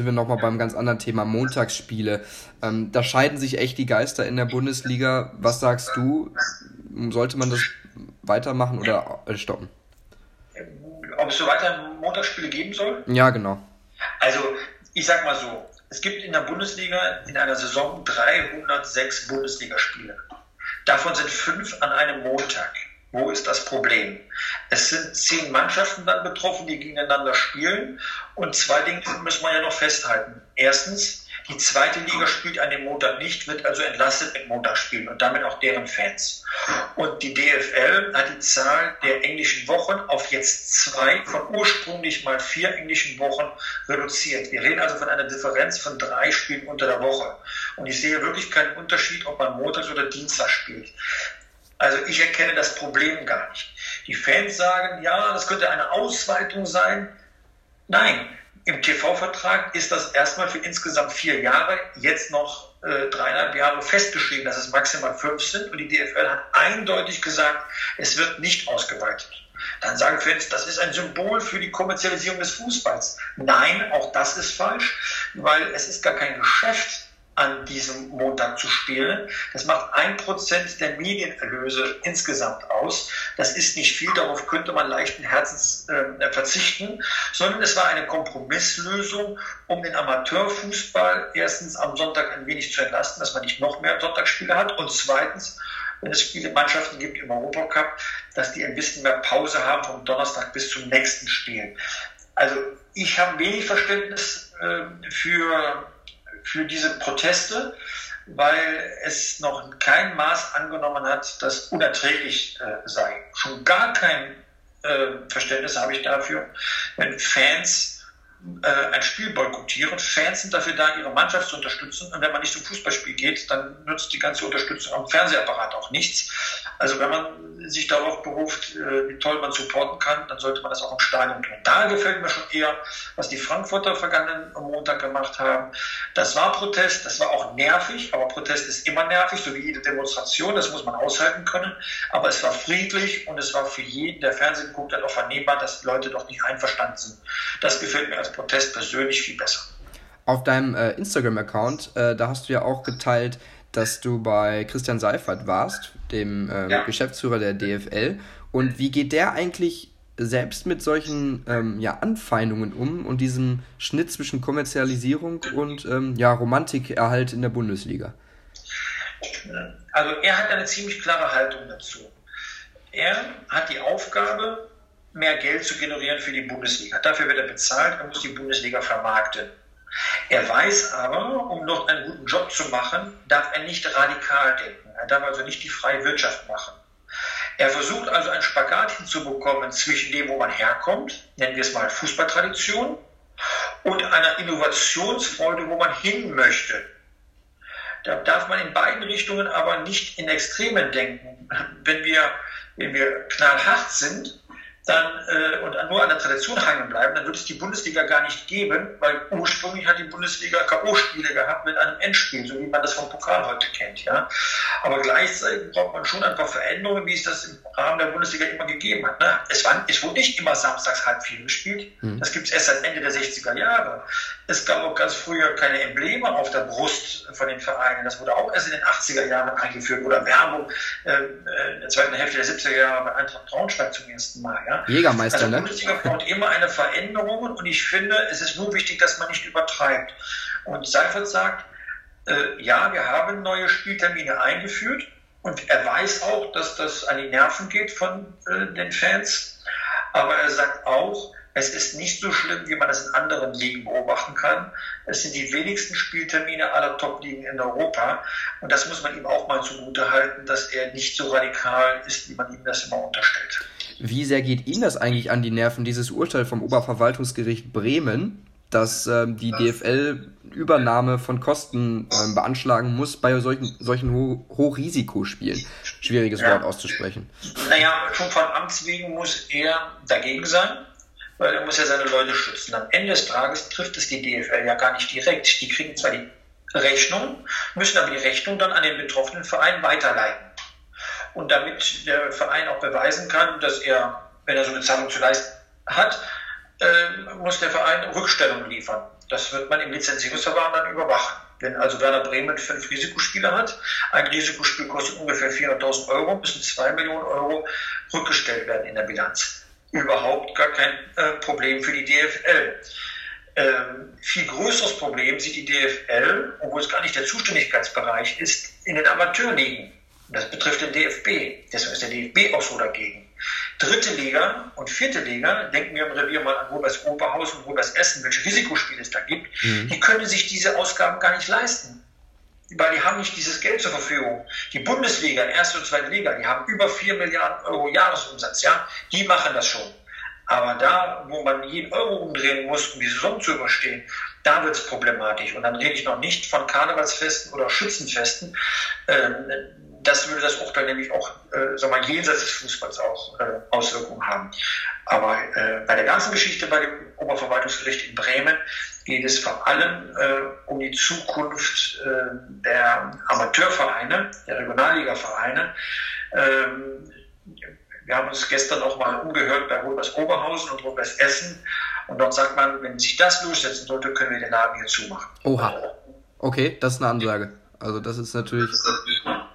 sind wir nochmal beim ganz anderen Thema, Montagsspiele. Ähm, da scheiden sich echt die Geister in der Bundesliga. Was sagst du? Sollte man das weitermachen oder äh, stoppen? Ob es so weiter Montagsspiele geben soll? Ja, genau. Also, ich sag mal so, es gibt in der Bundesliga in einer Saison 306 Bundesligaspiele. Davon sind fünf an einem Montag. Wo ist das Problem? Es sind zehn Mannschaften dann betroffen, die gegeneinander spielen. Und zwei Dinge müssen wir ja noch festhalten. Erstens, die zweite Liga spielt an dem Montag nicht, wird also entlastet mit Montagsspielen und damit auch deren Fans. Und die DFL hat die Zahl der englischen Wochen auf jetzt zwei von ursprünglich mal vier englischen Wochen reduziert. Wir reden also von einer Differenz von drei Spielen unter der Woche. Und ich sehe wirklich keinen Unterschied, ob man montags oder Dienstag spielt. Also ich erkenne das Problem gar nicht. Die Fans sagen, ja, das könnte eine Ausweitung sein. Nein, im TV-Vertrag ist das erstmal für insgesamt vier Jahre, jetzt noch äh, dreieinhalb Jahre festgeschrieben, dass es maximal fünf sind. Und die DFL hat eindeutig gesagt, es wird nicht ausgeweitet. Dann sagen Fans, das ist ein Symbol für die Kommerzialisierung des Fußballs. Nein, auch das ist falsch, weil es ist gar kein Geschäft an diesem Montag zu spielen. Das macht ein Prozent der Medienerlöse insgesamt aus. Das ist nicht viel, darauf könnte man leichten Herzens äh, verzichten, sondern es war eine Kompromisslösung, um den Amateurfußball erstens am Sonntag ein wenig zu entlasten, dass man nicht noch mehr Sonntagsspiele hat und zweitens, wenn es viele Mannschaften gibt im Europacup, dass die ein bisschen mehr Pause haben vom Donnerstag bis zum nächsten Spiel. Also ich habe wenig Verständnis äh, für für diese Proteste, weil es noch kein Maß angenommen hat, das unerträglich äh, sei. Schon gar kein äh, Verständnis habe ich dafür, wenn Fans äh, ein Spiel boykottieren. Fans sind dafür da, ihre Mannschaft zu unterstützen. Und wenn man nicht zum Fußballspiel geht, dann nutzt die ganze Unterstützung am Fernsehapparat auch nichts. Also wenn man sich darauf beruft, äh, wie toll man supporten kann, dann sollte man das auch im Stadion tun. Da gefällt mir schon eher, was die Frankfurter vergangenen Montag gemacht haben. Das war Protest, das war auch nervig, aber Protest ist immer nervig, so wie jede Demonstration, das muss man aushalten können. Aber es war friedlich und es war für jeden, der Fernsehen guckt, dann auch vernehmbar, dass die Leute doch nicht einverstanden sind. Das gefällt mir als Protest persönlich viel besser. Auf deinem äh, Instagram-Account, äh, da hast du ja auch geteilt, dass du bei Christian Seifert warst, dem äh, ja. Geschäftsführer der DFL. Und wie geht der eigentlich selbst mit solchen ähm, ja, Anfeindungen um und diesem Schnitt zwischen Kommerzialisierung und ähm, ja, Romantikerhalt in der Bundesliga? Also er hat eine ziemlich klare Haltung dazu. Er hat die Aufgabe, mehr Geld zu generieren für die Bundesliga. Dafür wird er bezahlt, er muss die Bundesliga vermarkten. Er weiß aber, um noch einen guten Job zu machen, darf er nicht radikal denken. Er darf also nicht die freie Wirtschaft machen. Er versucht also einen Spagat hinzubekommen zwischen dem, wo man herkommt, nennen wir es mal Fußballtradition, und einer Innovationsfreude, wo man hin möchte. Da darf man in beiden Richtungen aber nicht in Extremen denken. Wenn wir, wenn wir knallhart sind, dann, äh, und nur an der Tradition hängen bleiben, dann wird es die Bundesliga gar nicht geben, weil ursprünglich hat die Bundesliga K.O.-Spiele gehabt mit einem Endspiel, so wie man das vom Pokal heute kennt. Ja? Aber gleichzeitig braucht man schon ein paar Veränderungen, wie es das im Rahmen der Bundesliga immer gegeben hat. Ne? Es, war, es wurde nicht immer samstags halb vier gespielt. Mhm. Das gibt es erst seit Ende der 60er Jahre. Es gab auch ganz früher keine Embleme auf der Brust von den Vereinen. Das wurde auch erst in den 80er Jahren eingeführt oder Werbung äh, äh in der zweiten Hälfte der 70er Jahre bei Eintracht Braunschweig zum ersten Mal. Ja? Jägermeister, also, ne? Die Bundesliga braucht immer eine Veränderung und ich finde, es ist nur wichtig, dass man nicht übertreibt. Und Seifert sagt, äh, ja, wir haben neue Spieltermine eingeführt und er weiß auch, dass das an die Nerven geht von äh, den Fans, aber er sagt auch, es ist nicht so schlimm, wie man es in anderen Ligen beobachten kann. Es sind die wenigsten Spieltermine aller Top-Ligen in Europa. Und das muss man ihm auch mal zugute halten, dass er nicht so radikal ist, wie man ihm das immer unterstellt. Wie sehr geht Ihnen das eigentlich an die Nerven, dieses Urteil vom Oberverwaltungsgericht Bremen, dass ähm, die DFL Übernahme von Kosten ähm, beanschlagen muss bei solchen, solchen Ho Hochrisikospielen? Schwieriges ja. Wort auszusprechen. Naja, schon von Amts wegen muss er dagegen sein, weil er muss ja seine Leute schützen. Am Ende des Tages trifft es die DFL ja gar nicht direkt. Die kriegen zwar die Rechnung, müssen aber die Rechnung dann an den betroffenen Verein weiterleiten. Und damit der Verein auch beweisen kann, dass er, wenn er so eine Zahlung zu leisten hat, äh, muss der Verein Rückstellung liefern. Das wird man im Lizenzierungsverfahren dann überwachen. Wenn also Werder Bremen fünf Risikospieler hat, ein Risikospiel kostet ungefähr 400.000 Euro, müssen zwei Millionen Euro rückgestellt werden in der Bilanz. Überhaupt gar kein äh, Problem für die DFL. Ähm, viel größeres Problem sieht die DFL, obwohl es gar nicht der Zuständigkeitsbereich ist, in den Amateurligen. Das betrifft den DFB. Deshalb ist der DFB auch so dagegen. Dritte Liga und vierte Liga, denken wir im Revier mal an Robers Oberhausen und Robers Essen, welche Risikospiele es da gibt, mhm. die können sich diese Ausgaben gar nicht leisten. Weil die haben nicht dieses Geld zur Verfügung. Die Bundesliga, erste und zweite Liga, die haben über 4 Milliarden Euro Jahresumsatz, ja, die machen das schon. Aber da, wo man jeden Euro umdrehen muss, um die Saison zu überstehen, da wird es problematisch. Und dann rede ich noch nicht von Karnevalsfesten oder Schützenfesten. Ähm, das würde das Urteil nämlich auch, äh, sagen wir mal, jenseits des Fußballs auch äh, Auswirkungen haben. Aber äh, bei der ganzen Geschichte bei dem Oberverwaltungsgericht in Bremen geht es vor allem äh, um die Zukunft äh, der Amateurvereine, der Regionalligavereine. Ähm, wir haben uns gestern auch mal umgehört bei Rot-Weiß Oberhausen und Rot-Weiß Essen. Und dort sagt man, wenn sich das durchsetzen sollte, können wir den Laden hier zumachen. Oha. Okay, das ist eine Ansage. Also das ist natürlich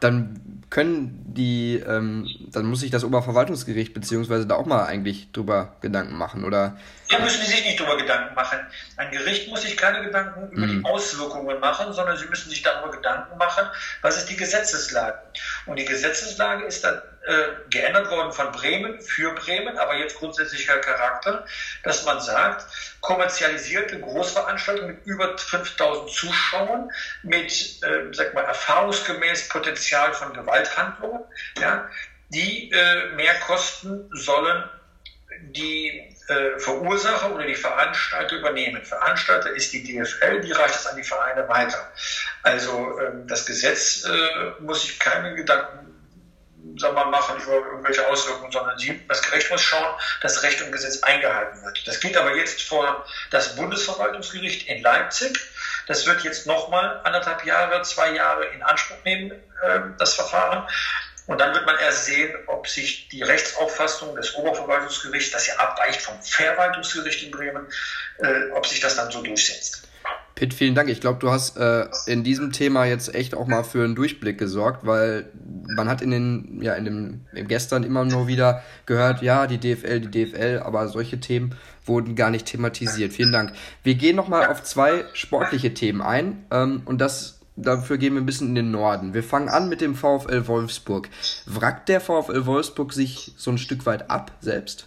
dann können die, ähm, dann muss sich das Oberverwaltungsgericht beziehungsweise da auch mal eigentlich drüber Gedanken machen, oder? Da müssen die sich nicht drüber Gedanken machen. Ein Gericht muss sich keine Gedanken über mhm. die Auswirkungen machen, sondern sie müssen sich darüber Gedanken machen, was ist die Gesetzeslage. Und die Gesetzeslage ist dann äh, geändert worden von Bremen für Bremen, aber jetzt grundsätzlicher Charakter, dass man sagt, kommerzialisierte Großveranstaltungen mit über 5000 Zuschauern, mit, äh, sag mal, erfahrungsgemäß Potenzial von Gewalthandlungen, ja, die äh, mehr kosten sollen die äh, Verursacher oder die Veranstalter übernehmen. Veranstalter ist die DFL, die reicht es an die Vereine weiter. Also ähm, das Gesetz äh, muss sich keine Gedanken sagen wir, machen über irgendwelche Auswirkungen, sondern sie, das Gericht muss schauen, dass Recht und Gesetz eingehalten wird. Das geht aber jetzt vor das Bundesverwaltungsgericht in Leipzig. Das wird jetzt nochmal anderthalb Jahre, zwei Jahre in Anspruch nehmen, äh, das Verfahren. Und dann wird man erst sehen, ob sich die Rechtsauffassung des Oberverwaltungsgerichts, das ja abweicht vom Verwaltungsgericht in Bremen, äh, ob sich das dann so durchsetzt. Pitt, vielen Dank. Ich glaube, du hast äh, in diesem Thema jetzt echt auch mal für einen Durchblick gesorgt, weil man hat in den, ja, in dem gestern immer nur wieder gehört, ja, die DFL, die DFL, aber solche Themen wurden gar nicht thematisiert. Vielen Dank. Wir gehen nochmal auf zwei sportliche Themen ein ähm, und das dafür gehen wir ein bisschen in den Norden. Wir fangen an mit dem VfL Wolfsburg. Wrackt der VfL Wolfsburg sich so ein Stück weit ab selbst?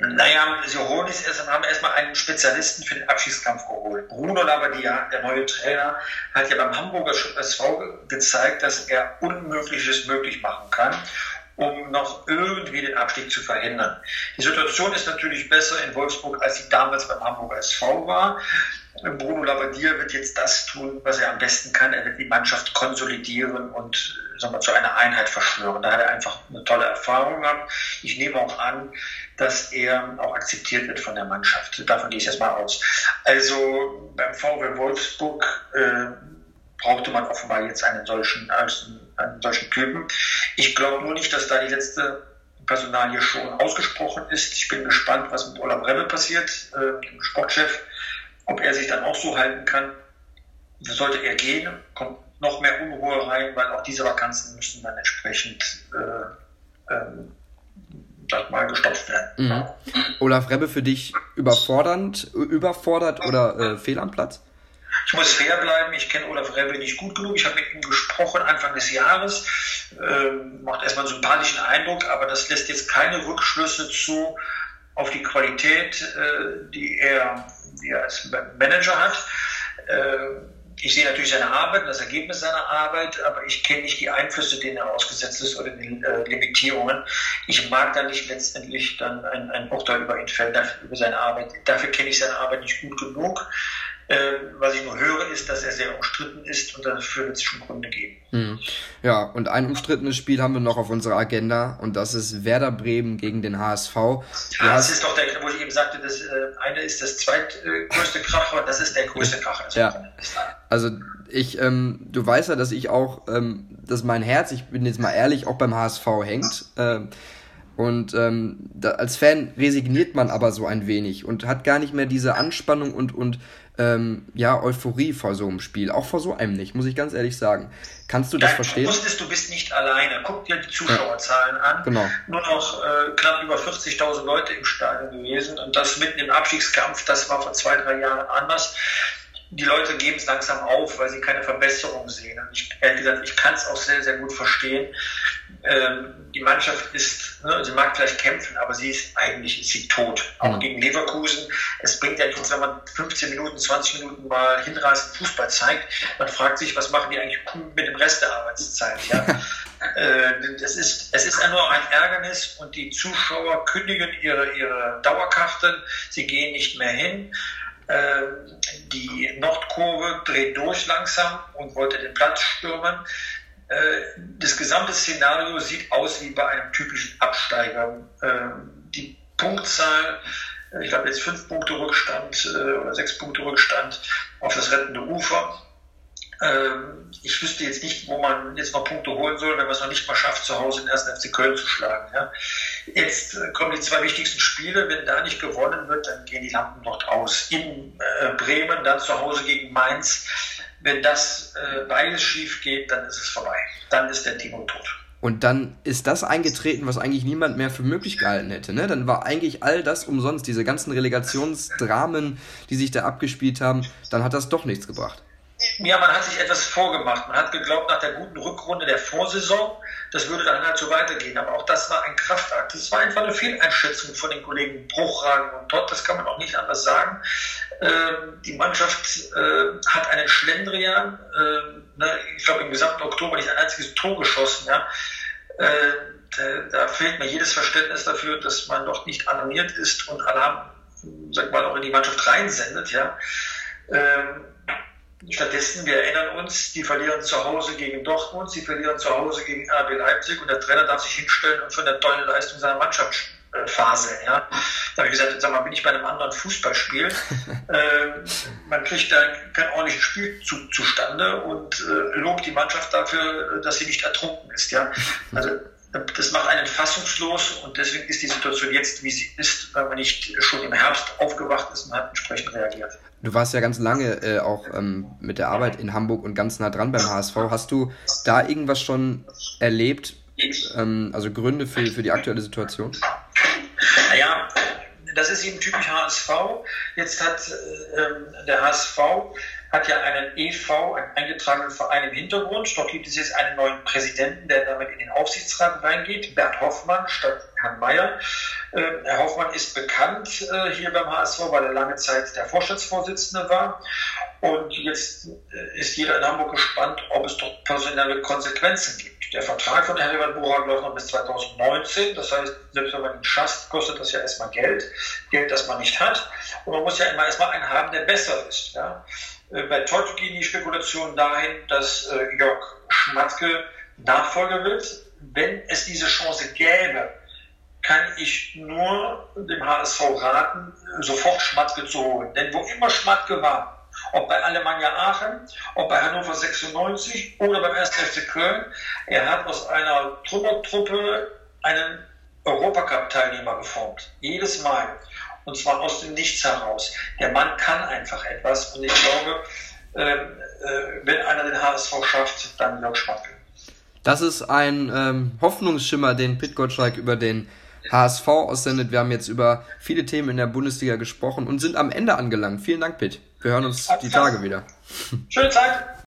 Naja, erst, haben erstmal einen Spezialisten für den Abschiedskampf geholt. Bruno Labbadia, der neue Trainer, hat ja beim Hamburger SV gezeigt, dass er Unmögliches möglich machen kann, um noch irgendwie den Abstieg zu verhindern. Die Situation ist natürlich besser in Wolfsburg, als sie damals beim Hamburger SV war. Bruno Labbadia wird jetzt das tun, was er am besten kann. Er wird die Mannschaft konsolidieren und sagen wir, zu einer Einheit verschwören. Da hat er einfach eine tolle Erfahrung gehabt. Ich nehme auch an, dass er auch akzeptiert wird von der Mannschaft. Davon gehe ich erstmal aus. Also beim VW Wolfsburg äh, brauchte man offenbar jetzt einen solchen, einen solchen Typen. Ich glaube nur nicht, dass da die letzte Personalie schon ausgesprochen ist. Ich bin gespannt, was mit Olaf Remme passiert, äh, dem Sportchef ob er sich dann auch so halten kann, sollte er gehen, kommt noch mehr Unruhe rein, weil auch diese Vakanzen müssen dann entsprechend äh, ähm, mal gestopft werden. Mhm. Olaf Rebbe für dich überfordernd, überfordert oder äh, fehl am Platz? Ich muss fair bleiben, ich kenne Olaf Rebbe nicht gut genug. Ich habe mit ihm gesprochen Anfang des Jahres. Ähm, macht erstmal einen sympathischen Eindruck, aber das lässt jetzt keine Rückschlüsse zu auf die Qualität, äh, die er die als Manager hat. Äh, ich sehe natürlich seine Arbeit, das Ergebnis seiner Arbeit, aber ich kenne nicht die Einflüsse, denen er ausgesetzt ist oder die äh, Limitierungen. Ich mag da nicht letztendlich dann ein, ein Urteil über ihn fällen, über seine Arbeit. Dafür kenne ich seine Arbeit nicht gut genug. Äh, was ich nur höre, ist, dass er sehr umstritten ist und dafür wird es schon Gründe geben. Mhm. Ja, und ein umstrittenes Spiel haben wir noch auf unserer Agenda und das ist Werder Bremen gegen den HSV. Ja, das ist doch der, wo ich eben sagte, das äh, eine ist das zweitgrößte Kracher, das ist der größte Kracher. Also ja. Also ich, ähm, du weißt ja, dass ich auch, ähm, dass mein Herz, ich bin jetzt mal ehrlich, auch beim HSV hängt. Ähm, Und ähm, da, als Fan resigniert man aber so ein wenig und hat gar nicht mehr diese Anspannung und, und ähm, ja, Euphorie vor so einem Spiel. Auch vor so einem nicht, muss ich ganz ehrlich sagen. Kannst du das ja, verstehen? Du wusstest, du bist nicht alleine. Guck dir die Zuschauerzahlen ja. an. Genau. Nur noch äh, knapp über 40.000 Leute im Stadion gewesen. Und das mitten im Abstiegskampf, das war vor zwei, drei Jahren anders die Leute geben es langsam auf, weil sie keine Verbesserung sehen. Und ich, ehrlich gesagt, ich kann es auch sehr, sehr gut verstehen. Ähm, die Mannschaft ist, ne, sie mag vielleicht kämpfen, aber sie ist eigentlich ist sie tot. Auch mhm. gegen Leverkusen. Es bringt ja nichts, wenn man 15 Minuten, 20 Minuten mal hinreißend Fußball zeigt. Man fragt sich, was machen die eigentlich mit dem Rest der Arbeitszeit? Ja? äh, das ist, es ist nur ein Ärgernis und die Zuschauer kündigen ihre, ihre Dauerkarten. Sie gehen nicht mehr hin. Ähm, die Nordkurve dreht durch langsam und wollte den Platz stürmen. Äh, das gesamte Szenario sieht aus wie bei einem typischen Absteiger. Ähm, die Punktzahl, äh, ich glaube jetzt fünf Punkte Rückstand äh, oder sechs Punkte Rückstand auf das rettende Ufer. Ähm, ich wüsste jetzt nicht, wo man jetzt noch Punkte holen soll, wenn man es noch nicht mal schafft, zu Hause den 1. FC Köln zu schlagen. Jetzt kommen die zwei wichtigsten Spiele. Wenn da nicht gewonnen wird, dann gehen die Lampen dort aus. In Bremen, dann zu Hause gegen Mainz. Wenn das äh, beides schief geht, dann ist es vorbei. Dann ist der Timo tot. Und dann ist das eingetreten, was eigentlich niemand mehr für möglich gehalten hätte. Ne? Dann war eigentlich all das umsonst, diese ganzen Relegationsdramen, die sich da abgespielt haben, dann hat das doch nichts gebracht. Ja, man hat sich etwas vorgemacht. Man hat geglaubt, nach der guten Rückrunde der Vorsaison, das würde dann halt so weitergehen. Aber auch das war ein Kraftakt. Das war einfach eine Fehleinschätzung von den Kollegen Bruchragen und Todd. Das kann man auch nicht anders sagen. Ähm, die Mannschaft äh, hat einen Schlendrian, äh, ne, ich glaube im gesamten Oktober nicht ein einziges Tor geschossen. Ja. Äh, da, da, fehlt mir jedes Verständnis dafür, dass man doch nicht alarmiert ist und Alarm, sag mal, auch in die Mannschaft reinsendet. Ja. Ähm, Stattdessen, wir erinnern uns, die verlieren zu Hause gegen Dortmund, sie verlieren zu Hause gegen RB Leipzig und der Trainer darf sich hinstellen und von der tollen Leistung seiner Mannschaft Phase. Ja. Da habe ich gesagt, sag mal, bin ich bei einem anderen Fußballspiel? äh, man kriegt da kein ordentliches Spiel zu, zustande und äh, lobt die Mannschaft dafür, dass sie nicht ertrunken ist. Ja. Also das macht einen fassungslos und deswegen ist die Situation jetzt, wie sie ist, weil man nicht schon im Herbst aufgewacht ist und hat entsprechend reagiert. Du warst ja ganz lange äh, auch ähm, mit der Arbeit in Hamburg und ganz nah dran beim HSV. Hast du da irgendwas schon erlebt, ähm, also Gründe für, für die aktuelle Situation? Naja, das ist eben typisch HSV. Jetzt hat äh, der HSV hat ja einen EV, einen eingetragenen Verein im Hintergrund. Dort gibt es jetzt einen neuen Präsidenten, der damit in den Aufsichtsrat reingeht, Bert Hoffmann statt Herrn Mayer. Äh, Herr Hoffmann ist bekannt äh, hier beim HSV, weil er lange Zeit der Vorstandsvorsitzende war. Und jetzt äh, ist jeder in Hamburg gespannt, ob es dort personelle Konsequenzen gibt. Der Vertrag von Herbert Burak läuft noch bis 2019. Das heißt, selbst wenn man ihn schasst, kostet das ja erstmal Geld. Geld, das man nicht hat. Und man muss ja immer erstmal einen haben, der besser ist. Ja? Äh, bei Todd gehen die Spekulationen dahin, dass äh, Jörg Schmatke Nachfolger wird. Wenn es diese Chance gäbe, kann ich nur dem HSV raten, sofort Schmatke zu holen. Denn wo immer Schmatke war, ob bei Alemannia Aachen, ob bei Hannover 96 oder beim 1. FC Köln, er hat aus einer Trümmertruppe einen Europacup-Teilnehmer geformt. Jedes Mal und zwar aus dem Nichts heraus. Der Mann kann einfach etwas und ich glaube, äh, äh, wenn einer den HSV schafft, dann Jörg Schmatke. Das ist ein ähm, Hoffnungsschimmer, den Pit Gottschalk über den HSV aussendet. Wir haben jetzt über viele Themen in der Bundesliga gesprochen und sind am Ende angelangt. Vielen Dank, Pit. Wir hören uns die Tage wieder. Schöne Zeit.